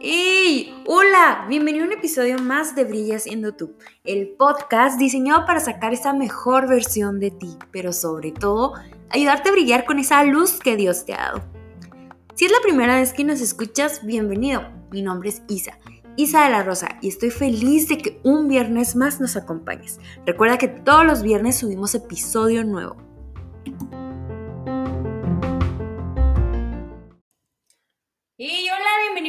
¡Hey! Hola, bienvenido a un episodio más de Brilla siendo tú, el podcast diseñado para sacar esa mejor versión de ti, pero sobre todo ayudarte a brillar con esa luz que Dios te ha dado. Si es la primera vez que nos escuchas, bienvenido. Mi nombre es Isa, Isa de la Rosa, y estoy feliz de que un viernes más nos acompañes. Recuerda que todos los viernes subimos episodio nuevo.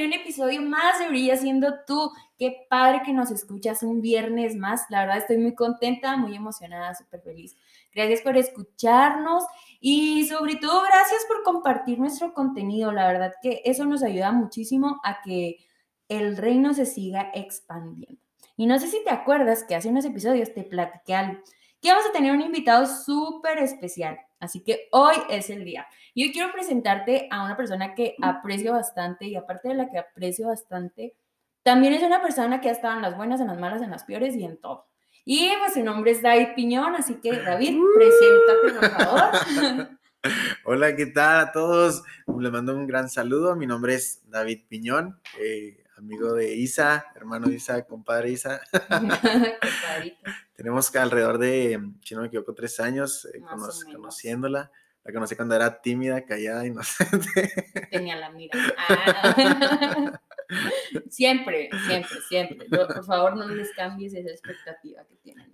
Un episodio más de Brilla siendo tú. Qué padre que nos escuchas un viernes más. La verdad estoy muy contenta, muy emocionada, súper feliz. Gracias por escucharnos y sobre todo gracias por compartir nuestro contenido. La verdad que eso nos ayuda muchísimo a que el reino se siga expandiendo. Y no sé si te acuerdas que hace unos episodios te platiqué algo, que vamos a tener un invitado súper especial. Así que hoy es el día. Yo quiero presentarte a una persona que aprecio bastante y aparte de la que aprecio bastante, también es una persona que ha estado en las buenas, en las malas, en las peores y en todo. Y pues su nombre es David Piñón, así que David, preséntate por favor. Hola, ¿qué tal a todos? Les mando un gran saludo. Mi nombre es David Piñón, eh, amigo de Isa, hermano de Isa, compadre Isa. Tenemos alrededor de, si no me equivoco, tres años eh, conociéndola. La conocí cuando era tímida, callada, inocente. Tenía la mira. Ah. siempre, siempre, siempre. por favor, no les cambies esa expectativa que tienen.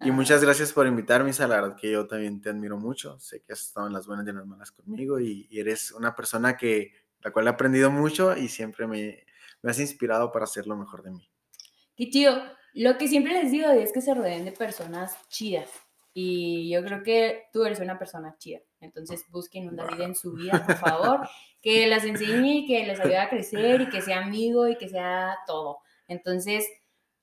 Y muchas gracias por invitarme, Isa. La verdad que yo también te admiro mucho. Sé que has estado en las buenas y en las malas conmigo y, eres una persona que la cual he aprendido mucho y siempre me, me has inspirado para hacer lo mejor de mí. Qué chido. Lo que siempre les digo es que se rodeen de personas chidas. Y yo creo que tú eres una persona chida. Entonces busquen un David en su vida, por favor, que las enseñe y que les ayude a crecer y que sea amigo y que sea todo. Entonces,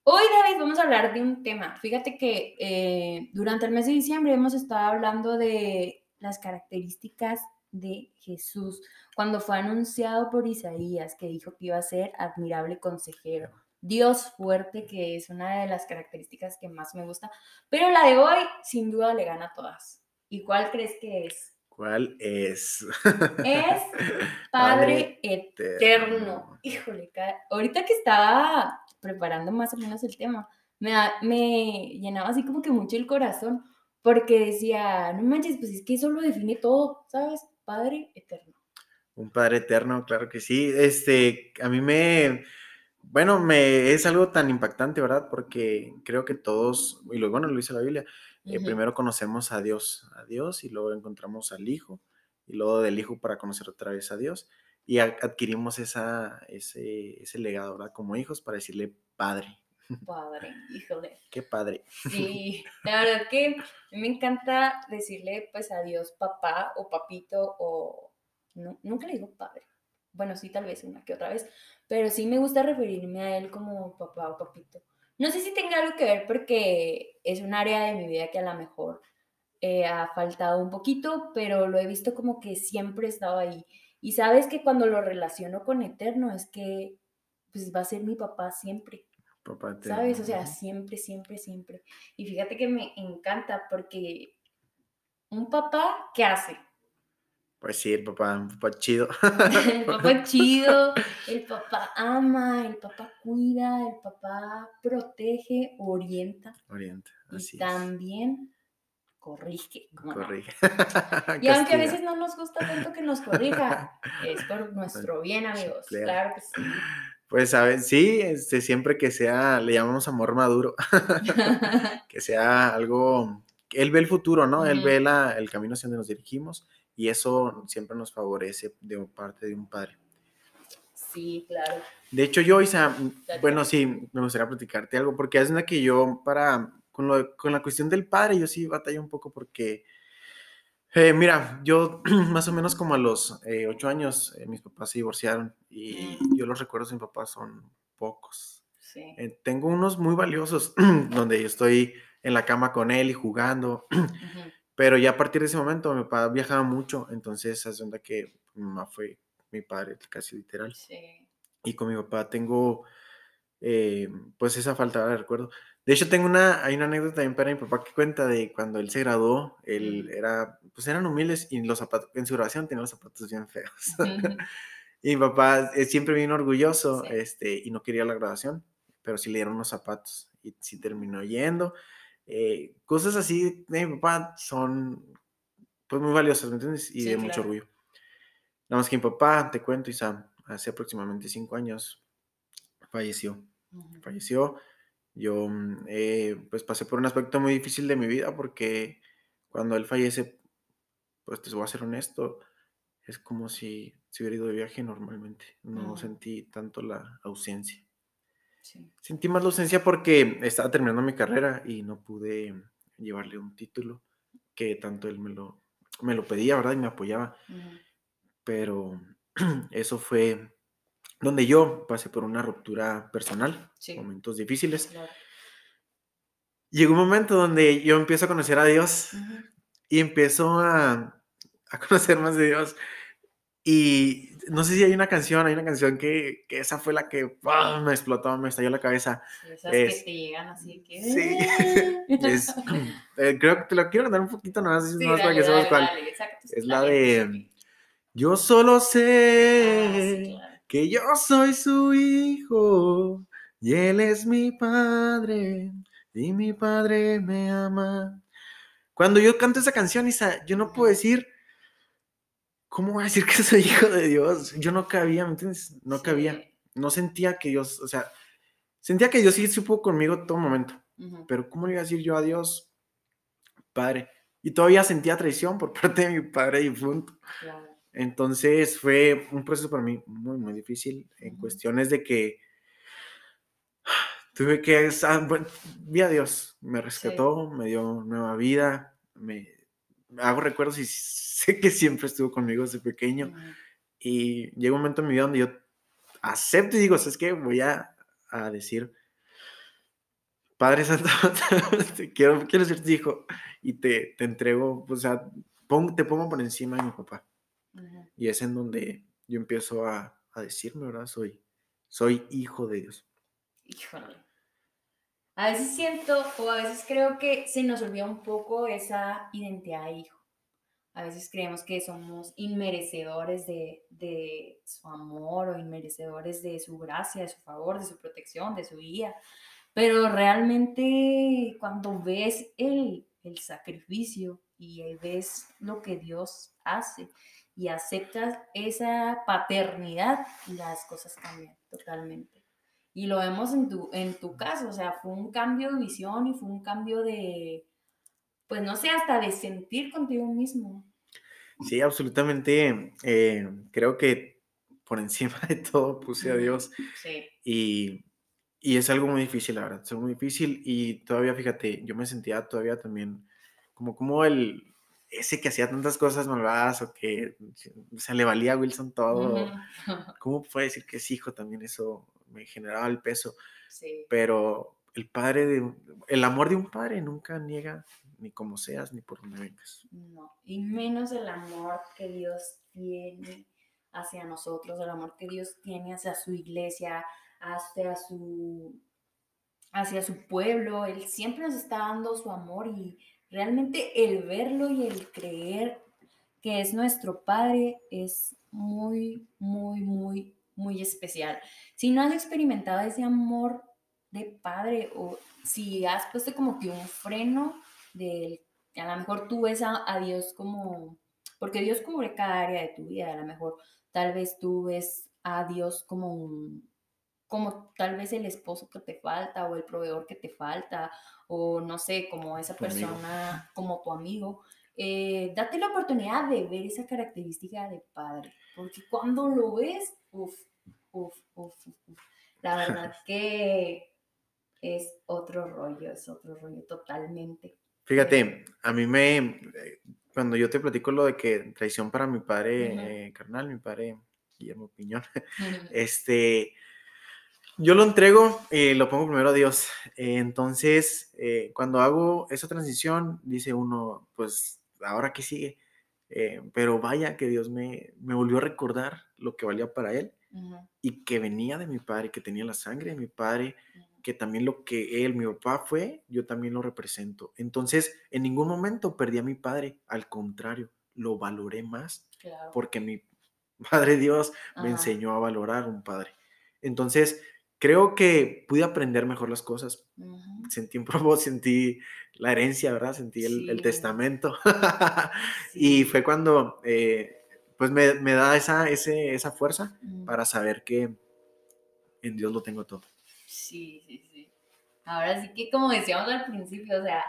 hoy David vamos a hablar de un tema. Fíjate que eh, durante el mes de diciembre hemos estado hablando de las características de Jesús, cuando fue anunciado por Isaías que dijo que iba a ser admirable consejero Dios fuerte, que es una de las características que más me gusta, pero la de hoy sin duda le gana a todas. ¿Y cuál crees que es? ¿Cuál es? Es Padre, eterno. Híjole, ahorita que estaba preparando más o menos el tema, me, me llenaba así como que mucho el corazón, porque decía, no manches, pues es que eso lo define todo, ¿sabes? Padre eterno. Un Padre eterno, claro que sí. Este, a mí me bueno, me, es algo tan impactante, ¿verdad? Porque creo que todos, y lo bueno lo dice la Biblia, eh, primero conocemos a Dios, a Dios, y luego encontramos al Hijo, y luego del Hijo para conocer otra vez a Dios, y adquirimos esa, ese, ese legado, ¿verdad? Como hijos para decirle Padre. Padre, híjole. Qué padre. Sí, la verdad que me encanta decirle pues a Dios papá o papito o... No, nunca le digo padre. Bueno, sí, tal vez una que otra vez, pero sí me gusta referirme a él como papá o papito. No sé si tenga algo que ver porque es un área de mi vida que a lo mejor eh, ha faltado un poquito, pero lo he visto como que siempre he estado ahí. Y sabes que cuando lo relaciono con Eterno es que pues va a ser mi papá siempre. Papá ¿Sabes? O sea, siempre, siempre, siempre. Y fíjate que me encanta porque un papá, ¿qué hace? Pues sí, el papá, el papá chido. el papá chido, el papá ama, el papá cuida, el papá protege, orienta. Orienta, así y también corrige. Corrige. y aunque a veces no nos gusta tanto que nos corrija, es por nuestro bien, amigos. Claro que sí. Pues, ¿sabes? Sí, este, siempre que sea, le llamamos amor maduro, que sea algo, él ve el futuro, ¿no? Él ve la, el camino hacia donde nos dirigimos y eso siempre nos favorece de parte de un padre. Sí, claro. De hecho, yo, Isa, bueno, sí, me gustaría platicarte algo, porque es una que yo, para, con, lo, con la cuestión del padre, yo sí batallo un poco porque, eh, mira, yo más o menos como a los eh, ocho años, eh, mis papás se divorciaron y mm. yo los recuerdos de mi papá son pocos. Sí. tengo unos muy valiosos donde yo estoy en la cama con él y jugando. Pero ya a partir de ese momento mi papá viajaba mucho, entonces hace onda que mi mamá fue mi padre casi literal. Sí. Y con mi papá tengo pues esa falta de recuerdo. De hecho, tengo una, hay una anécdota también para mi papá que cuenta de cuando él se graduó, él era, pues eran humildes y los zapatos, en su graduación tenía los zapatos bien feos. y mi papá eh, siempre vino orgulloso, este, y no quería la graduación, pero sí le dieron unos zapatos y sí terminó yendo. Eh, cosas así de mi papá son, pues, muy valiosas, ¿me entiendes? Y de mucho orgullo. Nada más que mi papá, te cuento, Isa, hace aproximadamente cinco años falleció. Falleció yo mm, eh, pues pasé por un aspecto muy difícil de mi vida porque cuando él fallece, pues te voy a ser honesto, es como si se hubiera ido de viaje normalmente. No sentí tanto la ausencia. Sentí más la ausencia porque estaba terminando mi carrera y no pude llevarle un título que tanto él me lo, me lo pedía, ¿verdad? Y me apoyaba. Pero eso fue donde yo pasé por una ruptura personal, momentos difíciles. Llegó un momento donde yo empiezo a conocer a Dios y empiezo a, a, conocer más de Dios. Y no sé si hay una canción, hay una canción que, que esa fue la que me explotó, me estalló la cabeza. esas que te llegan así que... Sí. Eh, creo que te lo quiero cantar un poquito más, más para que sepas cuál. es la de... Yo solo sé... Ah, que yo soy su hijo y él es mi padre y mi padre me ama. Cuando yo canto esa canción, Isa, yo no puedo decir, ¿cómo voy a decir que soy hijo de Dios? Yo no cabía, ¿me entiendes? No cabía. No sentía que Dios, o sea, sentía que Dios sí supo conmigo todo momento. Pero ¿cómo le iba a decir yo a Dios, Padre? Y todavía sentía traición por parte de mi padre difunto. Claro. Entonces fue un proceso para mí muy, muy difícil en cuestiones de que tuve que, bueno, vi a Dios, me rescató, me dio nueva vida, me hago recuerdos y sé que siempre estuvo conmigo desde pequeño. Y llega un momento en mi vida donde yo acepto y digo, ¿sabes qué? Voy a, a decir, Padre Santo, te quiero, quiero ser tu hijo y te, te entrego, o sea, te pongo por encima de mi papá. Y es en donde yo empiezo a, a decirme, ¿verdad? Soy, soy hijo de Dios. Híjole. A veces siento o a veces creo que se nos olvida un poco esa identidad de hijo. A veces creemos que somos inmerecedores de, de, su amor o inmerecedores de su gracia, de su favor, de su protección, de su guía. Pero realmente cuando ves el, el sacrificio y ves lo que Dios hace y aceptas esa paternidad, las cosas cambian totalmente. Y lo vemos en tu, en tu caso, o sea, fue un cambio de visión y fue un cambio de, pues no sé, hasta de sentir contigo mismo. Sí, absolutamente. Eh, creo que por encima de todo puse a Dios. Sí. Y, y, es algo muy difícil, la verdad, es algo muy difícil. Y todavía, fíjate, yo me sentía todavía también como, como el, ese que hacía tantas cosas malvadas o que se le valía a Wilson todo. ¿Cómo puede decir que es hijo? También eso me generaba el peso. Sí. Pero el padre de, el amor de un padre nunca niega ni como seas ni por donde vengas. No, y menos el amor que Dios tiene hacia nosotros, el amor que Dios tiene hacia su iglesia, hacia su hacia su pueblo, él siempre nos está dando su amor y realmente el verlo y el creer que es nuestro Padre es muy, muy, muy, muy especial. Si no has experimentado ese amor de Padre o si has puesto como que un freno de, a lo mejor tú ves a, a Dios como, porque Dios cubre cada área de tu vida, a lo mejor tal vez tú ves a Dios como un, como tal vez el esposo que te falta o el proveedor que te falta o no sé, como esa persona, como tu amigo. Eh, date la oportunidad de ver esa característica de padre, porque cuando lo ves, uff, uff, uff, la verdad que es otro rollo, es otro rollo totalmente. Fíjate, a mí me, cuando yo te platico lo de que traición para mi padre eh, carnal, mi padre Guillermo Piñón, este, yo lo entrego y lo pongo primero a Dios. entonces, eh, cuando hago esa transición, dice uno, pues, ¿ahora qué sigue? Eh, pero vaya que Dios me, me, volvió a recordar lo que valía para Él y que venía de mi padre, que tenía la sangre de mi padre, que también lo que él, mi papá fue, yo también lo represento. Entonces, en ningún momento perdí a mi padre, al contrario, lo valoré más porque mi Padre Dios me enseñó a valorar a un padre. Entonces, creo que pude aprender mejor las cosas. Sentí un propósito, sentí la herencia, ¿verdad? Sentí el, testamento. Y fue cuando, eh, pues, me, da esa, esa fuerza para saber que en Dios lo tengo todo. Sí, sí, sí. Ahora sí que, como decíamos al principio, o sea,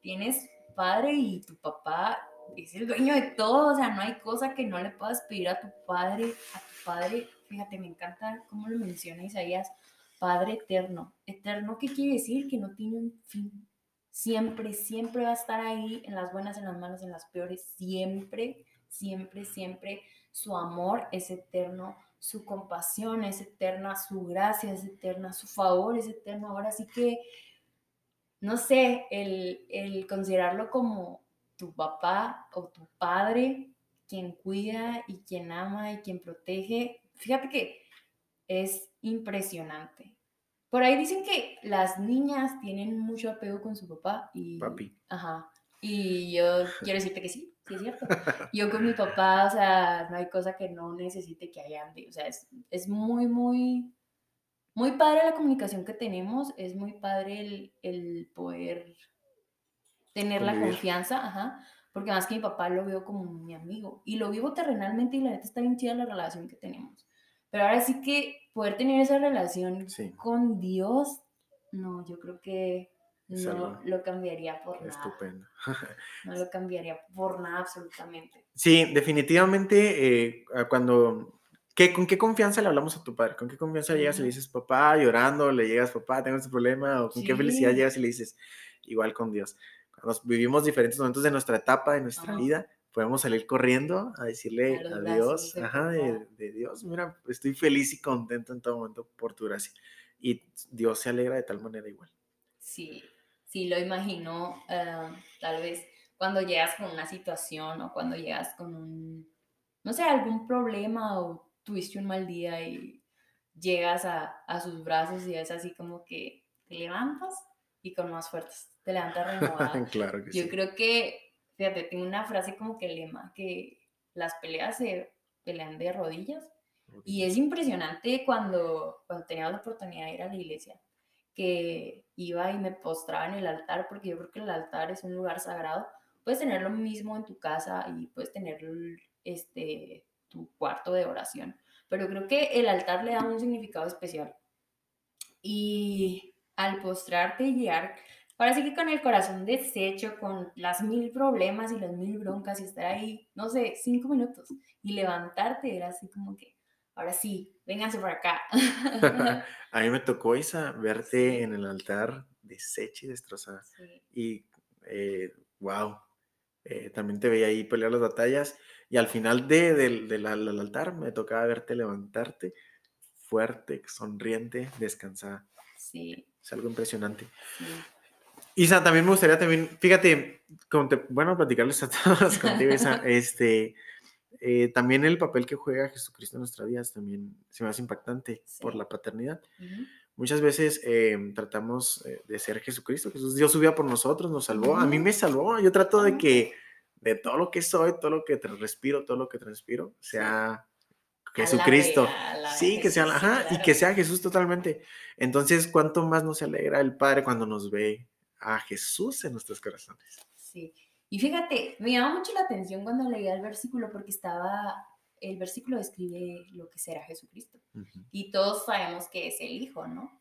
tienes padre y tu papá es el dueño de todo, o sea, no hay cosa que no le puedas pedir a tu padre, a tu padre, fíjate, me encanta cómo lo menciona Isaías, Padre eterno. Eterno, ¿qué quiere decir? Que no tiene un fin. Siempre, siempre va a estar ahí, en las buenas, en las malas, en las peores, siempre, siempre, siempre. Su amor es eterno, su compasión es eterna, su gracia es eterna, su favor es eterno. Ahora sí que, no sé, el, el considerarlo como tu papá o tu padre, quien cuida y quien ama y quien protege. Fíjate que es impresionante. Por ahí dicen que las niñas tienen mucho apego con su papá y... Papi. Ajá. Y yo quiero decirte que sí, sí es cierto. Yo con mi papá, o sea, no hay cosa que no necesite que haya O sea, es, es muy, muy, muy padre la comunicación que tenemos. Es muy padre el, el poder tener la confianza, ajá, porque más que mi papá lo veo como mi amigo y lo vivo terrenalmente y la neta está bien chida la relación que tenemos. Pero ahora sí que poder tener esa relación con Dios, no, yo creo que no lo cambiaría por nada. Estupendo. no lo cambiaría por nada absolutamente. Sí, definitivamente eh, cuando ¿Qué, ¿Con qué confianza le hablamos a tu padre? ¿Con qué confianza llegas y le dices, papá, llorando, le llegas, papá, tengo este problema? ¿O con qué felicidad llegas y le dices, igual con Dios? nos vivimos diferentes momentos de nuestra etapa, de nuestra vida, podemos salir corriendo a decirle a Dios, ajá, de, Dios, mira, estoy feliz y contento en todo momento por tu gracia. Y Dios se alegra de tal manera igual. Sí, sí, lo imagino, eh, tal vez cuando llegas con una situación o cuando llegas con un, no sé, algún problema o tuviste un mal día y llegas a, a sus brazos y es así como que te levantas y con más fuerzas te levantas renovada. claro que Yo creo que, fíjate, tengo una frase como que lema, que las peleas se pelean de rodillas. Y es impresionante cuando, cuando tenía la oportunidad de ir a la iglesia, que iba y me postraba en el altar, porque yo creo que el altar es un lugar sagrado. Puedes tener lo mismo en tu casa y puedes tener este, tu cuarto de oración, pero creo que el altar le da un significado especial. Y al postrarte y llegar Ahora sí que con el corazón deshecho, con las mil problemas y las mil broncas y estar ahí, no sé, cinco minutos y levantarte era así como que, ahora sí, vénganse por acá. a mí me tocó, Isa, verte en el altar deshecha y destrozada. Y, wow, eh, eh, también te veía ahí pelear las batallas y al final de, del altar me tocaba verte levantarte fuerte, sonriente, descansada. Sí. Es algo impresionante. Sí. Isa, también me gustaría también, fíjate, bueno, platicarles a todos contigo, Isa, este, eh, también el papel que juega Jesucristo en nuestras vidas también se me hace impactante por la paternidad. Muchas veces em, tratamos eh, de ser Jesucristo, Jesús Dios subió por nosotros, nos salvó, a mí me salvó, yo trato de que de todo lo que soy, todo lo que respiro, todo lo que transpiro, sea Jesucristo. sí, que sea, ajá, y que sea Jesús totalmente. Entonces, ¿cuánto más nos alegra el Padre cuando nos ve a Jesús en nuestros corazones. Sí. Y fíjate, me llamó mucho la atención cuando leía el versículo porque estaba, el versículo describe lo que será Jesucristo. Y todos sabemos que es el Hijo, ¿no?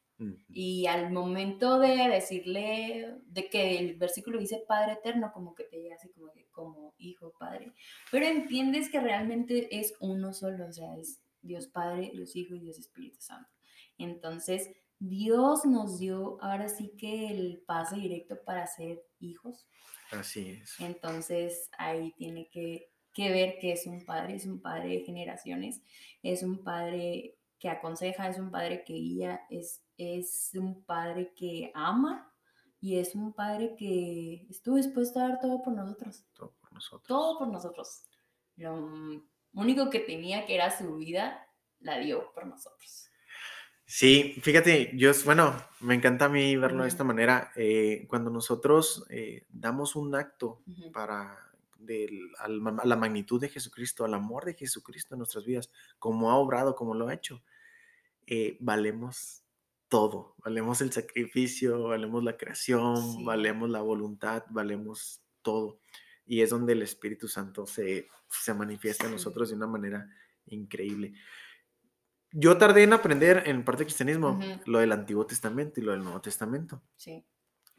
Y al momento de decirle, de que el versículo dice Padre Eterno, como que te llega así como, como Hijo, Padre. Pero entiendes que realmente es uno solo, o sea, es Dios Padre, Dios Hijo y Dios Espíritu Santo. Entonces, Dios nos dio ahora sí que el pase directo para ser hijos. Así es. Entonces ahí tiene que, ver que es un padre, es un padre de generaciones, es un padre que aconseja, es un padre que guía, es, es un padre que ama y es un padre que estuvo dispuesto a dar todo por nosotros. Todo por nosotros. Todo por nosotros. Lo único que tenía que era su vida, la dio por nosotros. Sí, fíjate, yo, bueno, me encanta a mí verlo de esta manera. Eh, cuando nosotros eh, damos un acto para a la magnitud de Jesucristo, al amor de Jesucristo en nuestras vidas, como ha obrado, como lo ha hecho, eh, valemos todo, valemos el sacrificio, valemos la creación, valemos la voluntad, valemos todo. Y es donde el Espíritu Santo se, se manifiesta en nosotros de una manera increíble. Yo tardé en aprender en parte del cristianismo lo del Antiguo Testamento y lo del Nuevo Testamento. Sí.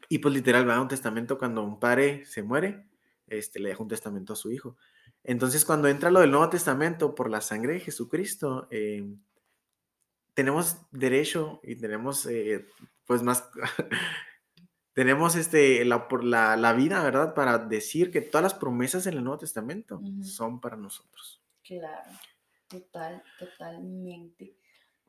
Y pues literal, va un testamento cuando un padre se muere, este, le deja un testamento a su hijo. Entonces, cuando entra lo del Nuevo Testamento por la sangre de Jesucristo, eh, tenemos derecho y tenemos, eh, pues más, tenemos este, la, por la, la, vida, ¿verdad? Para decir que todas las promesas en el Nuevo Testamento son para nosotros. Claro, total, totalmente.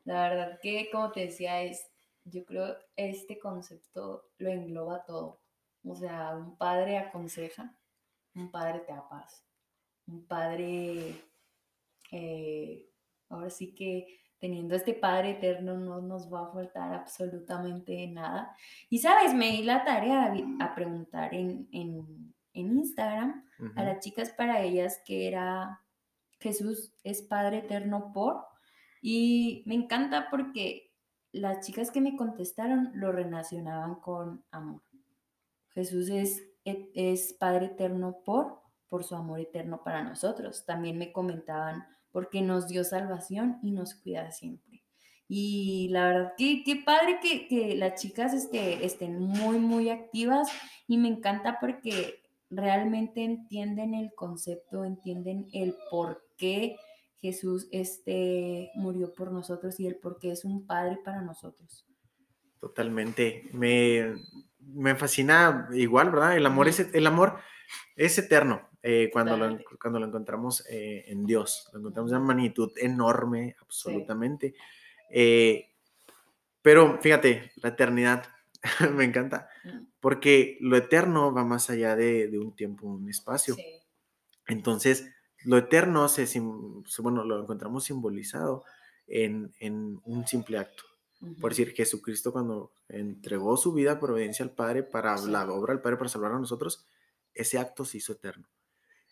La verdad que, como te decía, es, yo creo este concepto lo engloba todo. O sea, un padre aconseja, un padre te da paz, un padre, eh, ahora sí que teniendo este Padre eterno no nos va a faltar absolutamente nada. Y sabes, me di la tarea a, preguntar en, Instagram a las chicas para ellas que era Jesús es Padre eterno por. Y me encanta porque las chicas que me contestaron lo relacionaban con amor. Jesús es, es Padre eterno por, por su amor eterno para nosotros. También me comentaban porque nos dio salvación y nos cuida siempre. Y la verdad, qué, qué padre que, que, las chicas este, estén muy, muy activas y me encanta porque realmente entienden el concepto, entienden el por qué Jesús este, murió por nosotros y el por qué es un padre para nosotros. Totalmente. Me, me fascina igual, ¿verdad? El amor, es, el amor es eterno. Eh, cuando, lo, cuando lo encontramos eh, en Dios. Lo encontramos de una magnitud enorme, absolutamente. Eh, pero fíjate, la eternidad me encanta, mm. porque lo eterno va más allá de, un tiempo, un espacio. Entonces, lo eterno se, bueno, lo encontramos simbolizado en, un simple acto. Por decir, Jesucristo cuando entregó su vida por obediencia al Padre para la obra del Padre para salvar a nosotros, ese acto se hizo eterno.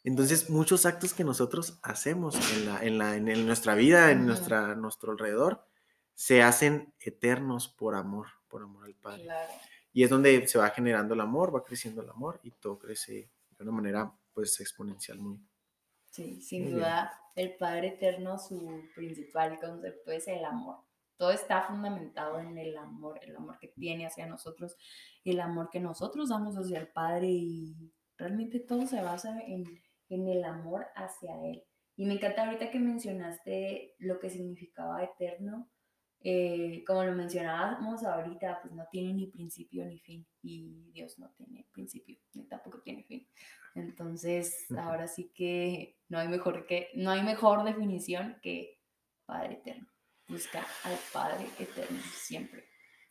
Entonces, muchos actos que nosotros hacemos en, la, en, nuestra vida, en nuestra, nuestro alrededor, se hacen eternos por amor, por amor al Padre. Y es donde se va generando el amor, va creciendo el amor y todo crece de una manera pues exponencial muy. Sí, sin duda, el Padre Eterno, su principal concepto es el amor. Todo está fundamentado en el amor, el amor que tiene hacia nosotros, el amor que nosotros damos hacia el Padre y realmente todo se basa en, en el amor hacia Él. Y me encanta ahorita que mencionaste lo que significaba eterno. Eh, como lo mencionábamos ahorita, pues no tiene ni principio ni fin. Y Dios no tiene principio, ni tampoco tiene fin. Entonces, ahora sí que no hay mejor, que, no hay mejor definición que Padre Eterno. Busca al Padre Eterno siempre.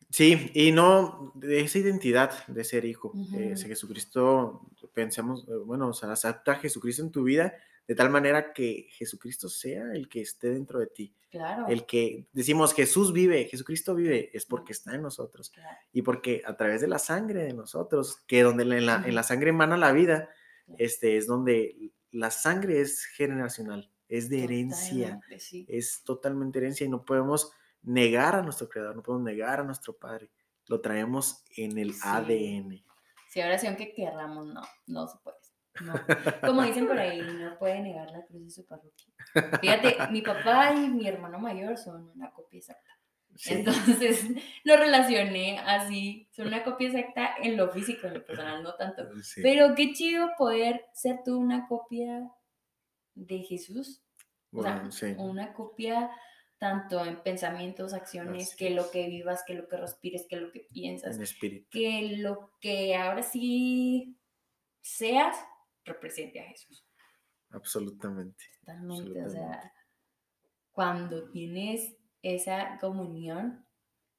Sí, y no de esa identidad de ser hijo. Uh Jesucristo, pensemos, eh, bueno, o sea, acepta a Jesucristo en tu vida de tal manera que Jesucristo sea el que esté dentro de ti. Claro. El que decimos Jesús vive, Jesucristo vive, es porque está en nosotros. Y porque a través de la sangre de nosotros, que donde en la, en la sangre emana la vida, este, es donde la sangre es generacional, es de herencia, es totalmente herencia y no podemos negar a nuestro creador, no podemos negar a nuestro Padre. Lo traemos en el ADN. Si ahora sí, aunque querramos, no, no se puede. Como dicen por ahí, no puede negar la cruz de su parroquia. Fíjate, mi papá y mi hermano mayor son una copia exacta. Entonces lo relacioné así, son una copia exacta en lo físico, en lo personal no tanto. Pero qué chido poder ser tú una copia de Jesús. o sea, una copia tanto en pensamientos, acciones, que lo que vivas, que lo que respires, que lo que piensas, que lo que ahora sí seas represente a Jesús. Absolutamente. Totalmente, o sea, cuando tienes esa comunión,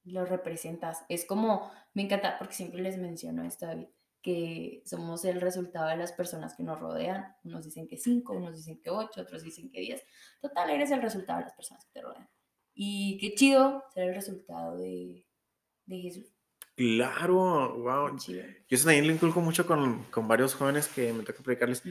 lo representas. Es como, me encanta, porque siempre les menciono esto, David, que somos el resultado de las personas que nos rodean. Unos dicen que cinco, unos dicen que ocho, otros dicen que diez. Total, eres el resultado de las personas que te rodean. Y qué chido ser el resultado de, de Jesús. Claro, wow. Yo eso también lo inculco mucho con, con, varios jóvenes que me toca predicarles.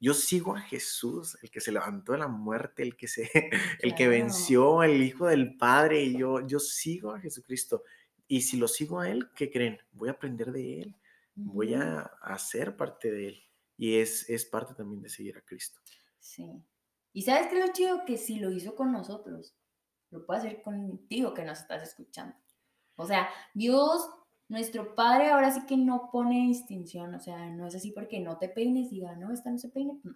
Yo sigo a Jesús, el que se levantó de la muerte, el que se, el que venció, el Hijo del Padre. Y yo, yo sigo a Jesucristo. Y si lo sigo a Él, ¿qué creen? Voy a aprender de Él. Voy a, a, ser parte de Él. Y es, es parte también de seguir a Cristo. Sí. Y sabes lo chido que si lo hizo con nosotros, lo puede hacer contigo que nos estás escuchando. O sea, Dios nuestro padre ahora sí que no pone distinción, o sea, no es así porque no te peines, diga, no, esta no se peine, no.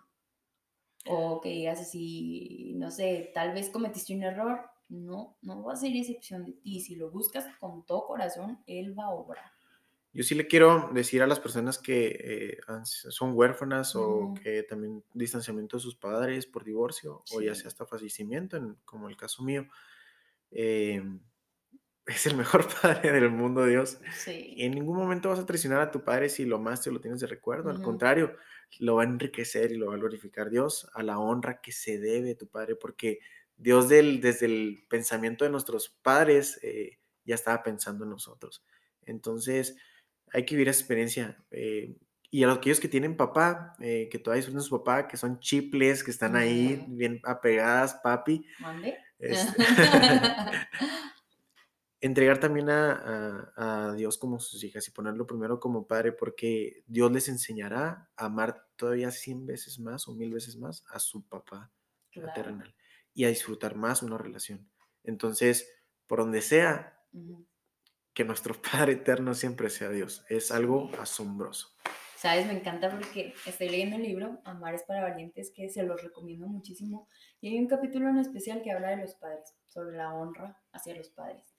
O que digas así, no sé, tal vez cometiste un error, no, no va a ser excepción de ti. Si lo buscas con todo corazón, Él va a obrar. Yo sí le quiero decir a las personas que eh, son huérfanas o que también distanciamiento de sus padres por divorcio o ya sea hasta fallecimiento, como el caso mío, eh, es el mejor padre del mundo, Dios. Sí. en ningún momento vas a traicionar a tu padre si lo más te lo tienes de recuerdo. Al contrario, lo va a enriquecer y lo va a glorificar Dios a la honra que se debe a tu padre, porque Dios del, desde el pensamiento de nuestros padres eh, ya estaba pensando en nosotros. Entonces, hay que vivir esa experiencia. Eh, y a aquellos que tienen papá, eh, que todavía disfrutan su papá, que son chiples, que están ahí bien apegadas, papi. ¿Mande? Este, entregar también a, Dios como sus hijas y ponerlo primero como padre, porque Dios les enseñará a amar todavía cien veces más o mil veces más a su papá maternal y a disfrutar más una relación. Entonces, por donde sea, que nuestro Padre eterno siempre sea Dios. Es algo asombroso. Sabes, me encanta porque estoy leyendo el libro Amar es para valientes, que se los recomiendo muchísimo. Y hay un capítulo en especial que habla de los padres, sobre la honra hacia los padres.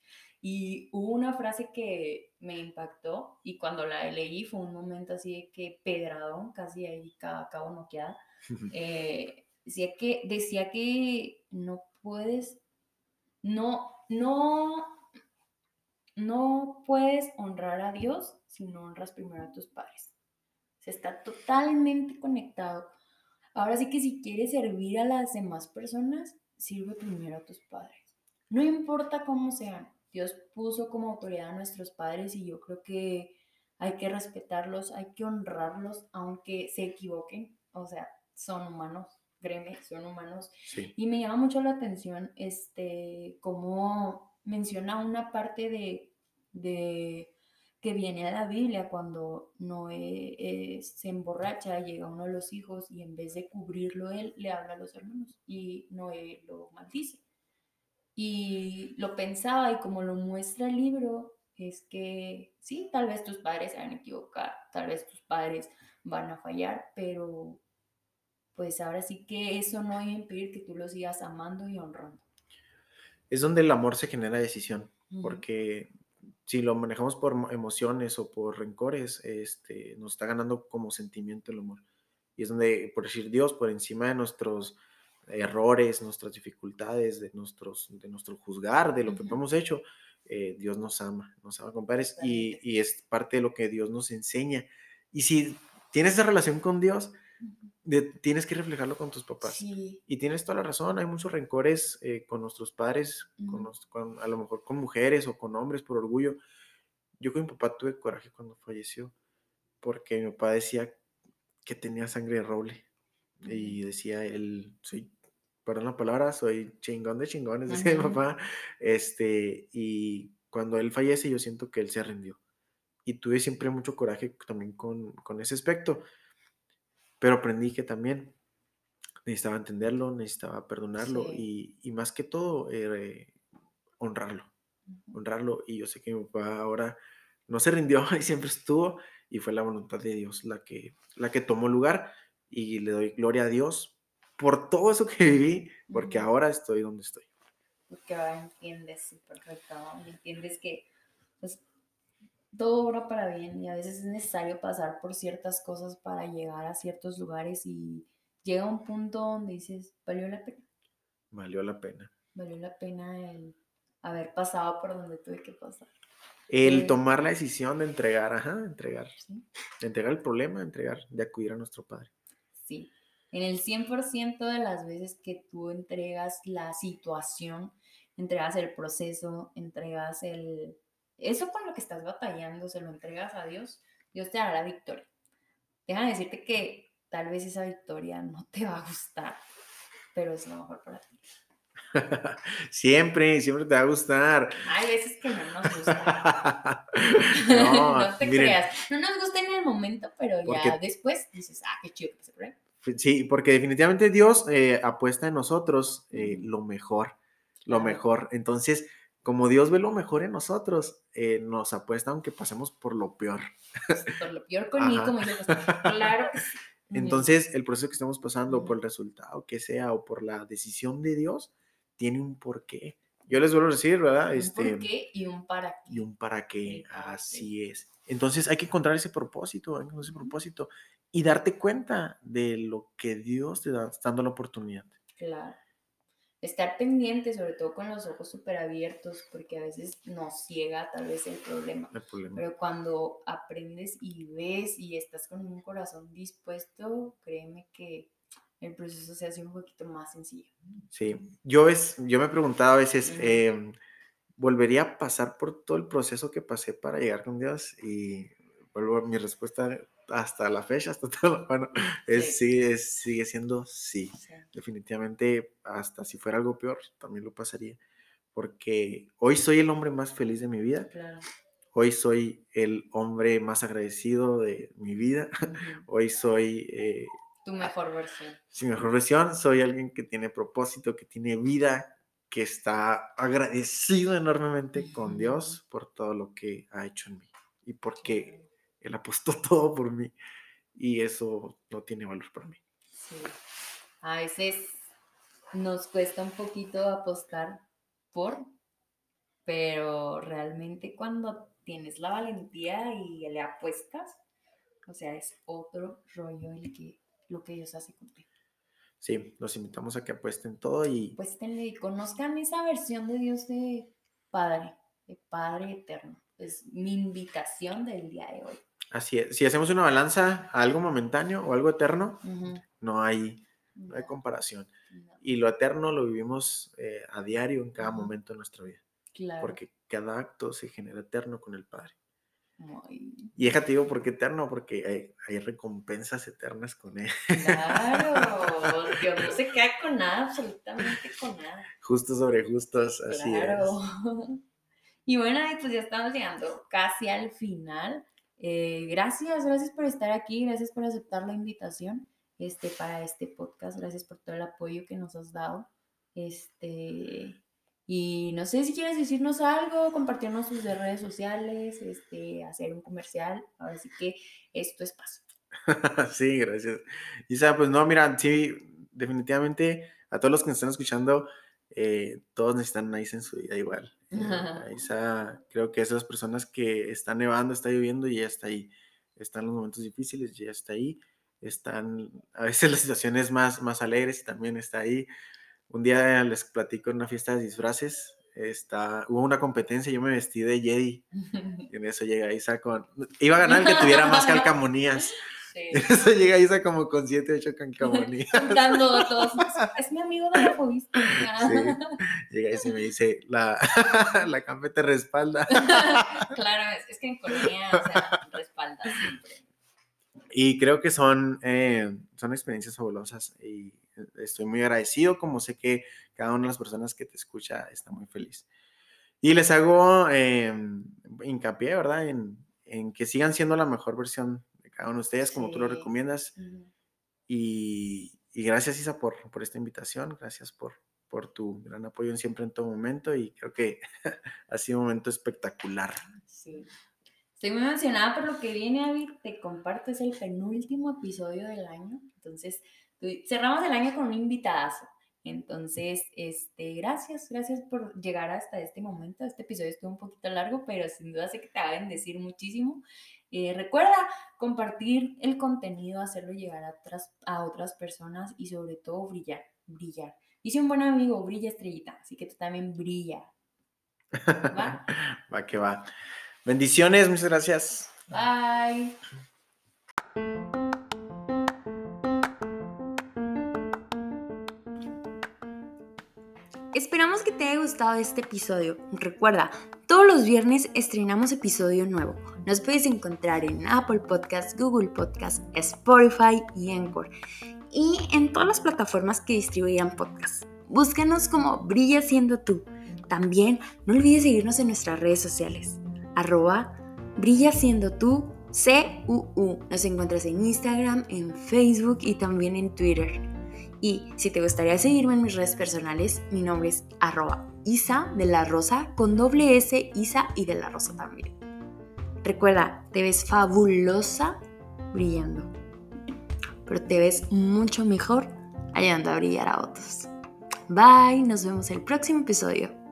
Y hubo una frase que me impactó y cuando la leí fue un momento así de que pedradón, casi ahí cada cabo noqueada. Eh, decía, que, decía que no puedes, no, no, no puedes honrar a Dios si no honras primero a tus padres. Se está totalmente conectado. Ahora sí que si quieres servir a las demás personas, sirve primero a tus padres. No importa cómo sean, Dios puso como autoridad a nuestros padres y yo creo que hay que respetarlos, hay que honrarlos, aunque se equivoquen, o sea, son humanos, créeme, son humanos. Y me llama mucho la atención, este, cómo menciona una parte de, de que viene a la Biblia cuando Noé eh, se emborracha, llega uno de los hijos y en vez de cubrirlo él, le habla a los hermanos y Noé lo maldice. Y lo pensaba y como lo muestra el libro, es que sí, tal vez tus padres se van a equivocar, tal vez tus padres van a fallar, pero pues ahora sí que eso no va a impedir que tú los sigas amando y honrando. Es donde el amor se genera decisión, porque si lo manejamos por emociones o por rencores, este, nos está ganando como sentimiento el amor. Y es donde, por decir Dios, por encima de nuestros errores, nuestras dificultades, de, nuestros, de nuestro juzgar, de lo que hemos hecho, eh, Dios nos ama, nos ama, compadres, y, y, es parte de lo que Dios nos enseña. Y si tienes esa relación con Dios, tienes que reflejarlo con tus papás. Y tienes toda la razón, hay muchos rencores eh, con nuestros padres, con, a lo mejor con mujeres o con hombres por orgullo. Yo con mi papá tuve coraje cuando falleció, porque mi papá decía que tenía sangre de roble y decía él, soy, perdón la palabra, soy chingón de chingones, decía mi papá, este, y cuando él fallece yo siento que él se rindió. Y tuve siempre mucho coraje también con, con ese aspecto, pero aprendí que también necesitaba entenderlo, necesitaba perdonarlo y, y, más que todo eh, honrarlo, honrarlo. Y yo sé que mi papá ahora no se rindió y siempre estuvo y fue la voluntad de Dios la que, la que tomó lugar y le doy gloria a Dios por todo eso que viví, porque ahora estoy donde estoy. Porque ahora entiendes, perfecto, entiendes que pues, todo obra para bien y a veces es necesario pasar por ciertas cosas para llegar a ciertos lugares y llega un punto donde dices, valió la pena. Valió la pena. Valió la pena el haber pasado por donde tuve que pasar. El eh, tomar la decisión de entregar, ajá, entregar. De entregar el problema, entregar, de acudir a nuestro Padre. Sí. En el 100% de las veces que tú entregas la situación, entregas el proceso, entregas el... Eso con lo que estás batallando, se lo entregas a Dios, Dios te dará la victoria. Déjame decirte que tal vez esa victoria no te va a gustar, pero es lo mejor para ti. siempre, siempre te va a gustar. Hay veces que no nos gusta. no, no, te creas. No nos gusta en el momento, pero ya después dices, ah, qué chido que se pruebe. Sí, porque definitivamente Dios eh, apuesta en nosotros eh, lo mejor, lo mejor. Entonces, como Dios ve lo mejor en nosotros, eh, nos apuesta aunque pasemos por lo peor. Por lo peor conmigo, como claro Entonces, el proceso que estamos pasando, por el resultado que sea o por la decisión de Dios, tiene un porqué. Yo les vuelvo a decir, ¿verdad? Un este, porqué y un para qué. Y un para qué, así es. Entonces hay que encontrar ese propósito, ese propósito y darte cuenta de lo que Dios te da, dando la oportunidad. Claro. Estar pendiente, sobre todo con los ojos súper abiertos, porque a veces nos ciega tal vez el problema. el problema. Pero cuando aprendes y ves y estás con un corazón dispuesto, créeme que el proceso se hace un poquito más sencillo. Sí, yo, es, yo me he preguntado a veces, em, ¿volvería a pasar por todo el proceso que pasé para llegar con Dios? Y vuelvo a mi respuesta hasta la fecha, hasta todo, bueno, es, sí. sigue siendo sí. Definitivamente, hasta si fuera algo peor, también lo pasaría. Porque hoy soy el hombre más feliz de mi vida. Hoy soy el hombre más agradecido de mi vida. Hoy soy eh, tu mejor versión. Sí, mejor versión. Soy alguien que tiene propósito, que tiene vida, que está agradecido enormemente con Dios por todo lo que ha hecho en mí y porque Él apostó todo por mí y eso no tiene valor para mí. Sí. A veces nos cuesta un poquito apostar por, pero realmente cuando tienes la valentía y le apuestas, o sea, es otro rollo el que lo que Dios hace contigo. Sí, los invitamos a que apuesten todo y... Apuestenle y conozcan esa versión de Dios de Padre, de Padre eterno. Es mi invitación del día de hoy. Así es. Si hacemos una balanza a algo momentáneo o algo eterno, no, hay, hay comparación. Y lo eterno lo vivimos eh, a diario en cada momento de nuestra vida. Claro. Porque cada acto se genera eterno con el Padre. Y déjate digo, ¿por qué eterno? Porque hay, recompensas eternas con él. Claro, Dios no se queda con nada, absolutamente con nada. Justos sobre justos, así claro. Y bueno, pues ya estamos llegando casi al final. Eh, gracias, gracias por estar aquí, gracias por aceptar la invitación este, para este podcast, gracias por todo el apoyo que nos has dado. Este, y no sé si quieres decirnos algo, compartirnos sus redes sociales, este, hacer un comercial. Ahora sí que es paso. sí, gracias. Isa, pues no, mira, sí, definitivamente a todos los que nos están escuchando, eh, todos necesitan a Isa en su vida igual. Eh, Isa, creo que esas personas que están nevando, está lloviendo y ya está ahí. Están los momentos difíciles, ya está ahí. Están a veces las situaciones más, más alegres y también está ahí. Un día les platico en una fiesta de disfraces, está, hubo una competencia, yo me vestí de Jedi. Y en eso llega Isa con... Iba a ganar el que tuviera más calcamonías. Sí. En eso llega Isa como con 7, 8 calcamonías. Todos. Es mi amigo de la. Sí. Llega Isa y me dice, la, la campe te respalda. claro, es, que en Colombia, o sea, respalda siempre. Y creo que son, eh, son experiencias fabulosas y estoy muy agradecido, como sé que cada una de las personas que te escucha está muy feliz. Y les hago em, hincapié, ¿verdad? En, que sigan siendo la mejor versión de cada uno de ustedes, como tú lo recomiendas. y, gracias, Isa, por, por esta invitación. Gracias por, por tu gran apoyo en siempre en todo momento. Y creo que ha sido un momento espectacular. Sí. Estoy muy emocionada por lo que viene, Avi. Te comparto, es el penúltimo episodio del año. Entonces, cerramos el año con un invitadazo. Entonces, este, gracias, gracias por llegar hasta este momento. Este episodio estuvo un poquito largo, pero sin duda sé que te va a bendecir muchísimo. Eh, recuerda compartir el contenido, hacerlo llegar a otras, a otras personas y sobre todo brillar, brillar. Dice un buen amigo, brilla estrellita, así que tú también brilla. ¿Va? va que va. Bendiciones, muchas gracias. Bye. Esperamos que te haya gustado este episodio. Recuerda, todos los viernes estrenamos episodio nuevo. Nos puedes encontrar en Apple Podcasts, Google Podcasts, Spotify y Encore. Y en todas las plataformas que distribuyan podcasts. Búscanos como Brilla siendo tú. También no olvides seguirnos en nuestras redes sociales. Arroba Brilla siendo tú CUU. Nos encuentras en Instagram, en Facebook y también en Twitter. Y si te gustaría seguirme en mis redes personales, mi nombre es arroba Isa de la Rosa con doble S, Isa y de la Rosa también. Recuerda, te ves fabulosa brillando, pero te ves mucho mejor ayudando a brillar a otros. Bye, nos vemos en el próximo episodio.